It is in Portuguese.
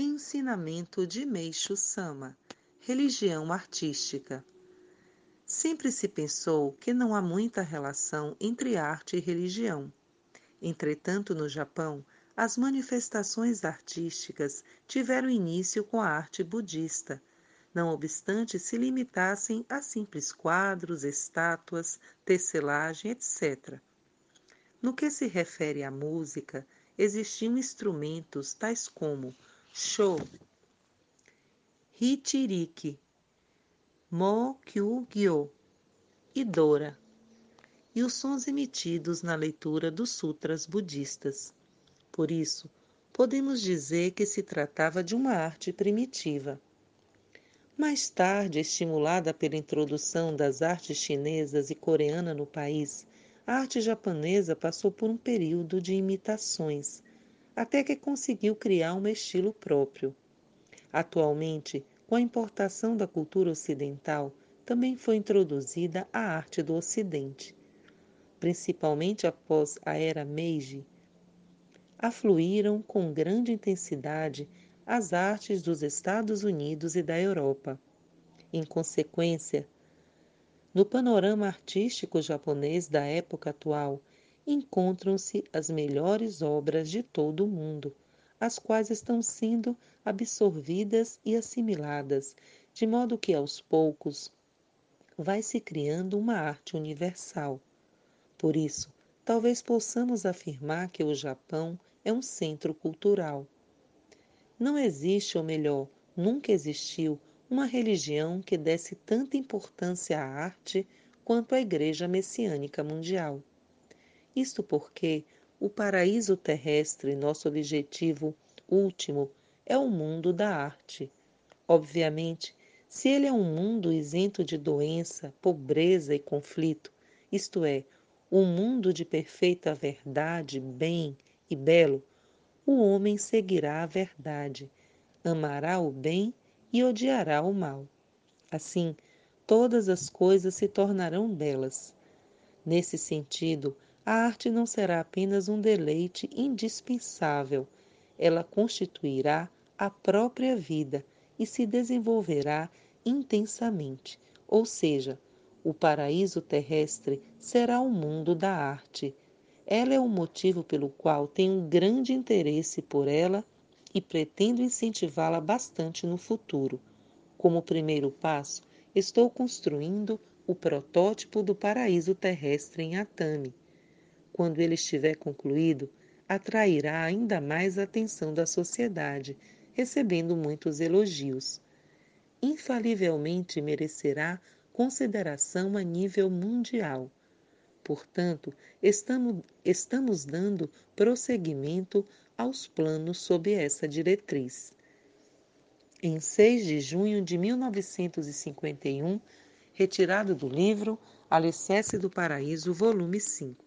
Ensinamento de Meishu Sama Religião Artística Sempre se pensou que não há muita relação entre arte e religião. Entretanto, no Japão, as manifestações artísticas tiveram início com a arte budista, não obstante se limitassem a simples quadros, estátuas, tecelagem, etc. No que se refere à música, existiam instrumentos tais como sho, hichiriki, mo kyugyo e dora, e os sons emitidos na leitura dos sutras budistas. Por isso, podemos dizer que se tratava de uma arte primitiva. Mais tarde, estimulada pela introdução das artes chinesas e coreana no país, a arte japonesa passou por um período de imitações, até que conseguiu criar um estilo próprio. Atualmente, com a importação da cultura ocidental, também foi introduzida a arte do Ocidente. Principalmente após a era Meiji, afluíram com grande intensidade as artes dos Estados Unidos e da Europa. Em consequência, no panorama artístico japonês da época atual, encontram-se as melhores obras de todo o mundo, as quais estão sendo absorvidas e assimiladas, de modo que aos poucos vai se criando uma arte universal. Por isso, talvez possamos afirmar que o Japão é um centro cultural. Não existe, ou melhor, nunca existiu, uma religião que desse tanta importância à arte quanto a Igreja Messiânica Mundial. Isto porque o paraíso terrestre, nosso objetivo último, é o mundo da arte. Obviamente, se ele é um mundo isento de doença, pobreza e conflito, isto é, um mundo de perfeita verdade, bem e belo, o homem seguirá a verdade, amará o bem e odiará o mal. Assim, todas as coisas se tornarão belas. Nesse sentido, a arte não será apenas um deleite indispensável, ela constituirá a própria vida e se desenvolverá intensamente, ou seja, o paraíso terrestre será o mundo da arte. Ela é o motivo pelo qual tenho grande interesse por ela e pretendo incentivá-la bastante no futuro. Como primeiro passo, estou construindo o protótipo do paraíso terrestre em Atami. Quando ele estiver concluído, atrairá ainda mais a atenção da sociedade, recebendo muitos elogios. Infalivelmente merecerá consideração a nível mundial. Portanto, estamos, estamos dando prosseguimento aos planos sob essa diretriz. Em 6 de junho de 1951, retirado do livro Alicerce do Paraíso, volume 5.